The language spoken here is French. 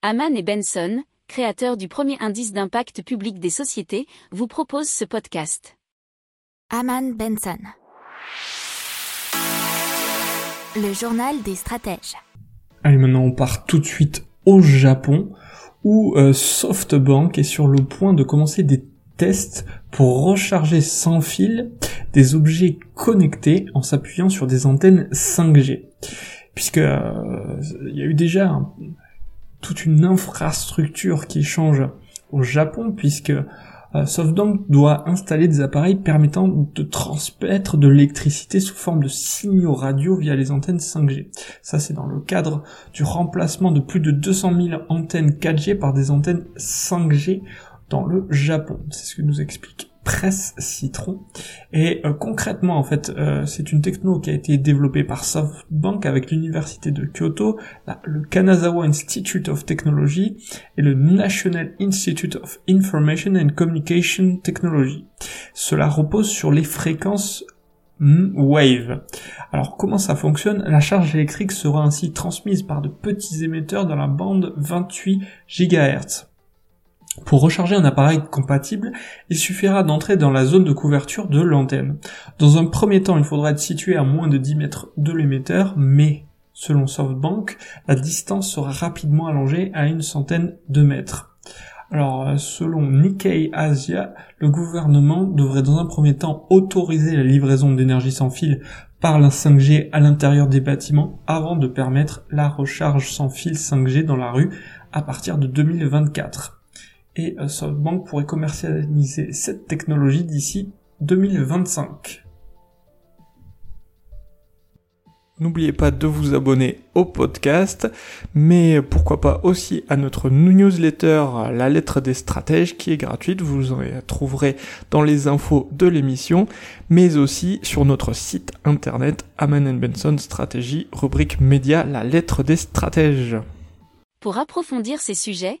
Haman et Benson, créateurs du premier indice d'impact public des sociétés, vous proposent ce podcast. Haman Benson. Le journal des stratèges. Allez, maintenant on part tout de suite au Japon, où euh, SoftBank est sur le point de commencer des tests pour recharger sans fil des objets connectés en s'appuyant sur des antennes 5G. Puisque euh, il y a eu déjà un, toute une infrastructure qui change au Japon puisque euh, SoftBank doit installer des appareils permettant de transmettre de l'électricité sous forme de signaux radio via les antennes 5G. Ça, c'est dans le cadre du remplacement de plus de 200 000 antennes 4G par des antennes 5G dans le Japon. C'est ce que nous explique Presse Citron. Et euh, concrètement, en fait, euh, c'est une techno qui a été développée par SoftBank avec l'université de Kyoto, le Kanazawa Institute of Technology et le National Institute of Information and Communication Technology. Cela repose sur les fréquences Wave. Alors comment ça fonctionne? La charge électrique sera ainsi transmise par de petits émetteurs dans la bande 28 GHz. Pour recharger un appareil compatible, il suffira d'entrer dans la zone de couverture de l'antenne. Dans un premier temps, il faudra être situé à moins de 10 mètres de l'émetteur, mais selon SoftBank, la distance sera rapidement allongée à une centaine de mètres. Alors, euh, selon Nikkei Asia, le gouvernement devrait dans un premier temps autoriser la livraison d'énergie sans fil par la 5G à l'intérieur des bâtiments avant de permettre la recharge sans fil 5G dans la rue à partir de 2024 et euh, SoftBank pourrait commercialiser cette technologie d'ici 2025. N'oubliez pas de vous abonner au podcast, mais pourquoi pas aussi à notre newsletter La lettre des stratèges qui est gratuite, vous en trouverez dans les infos de l'émission, mais aussi sur notre site internet Aman Benson Stratégie, rubrique média La lettre des stratèges. Pour approfondir ces sujets,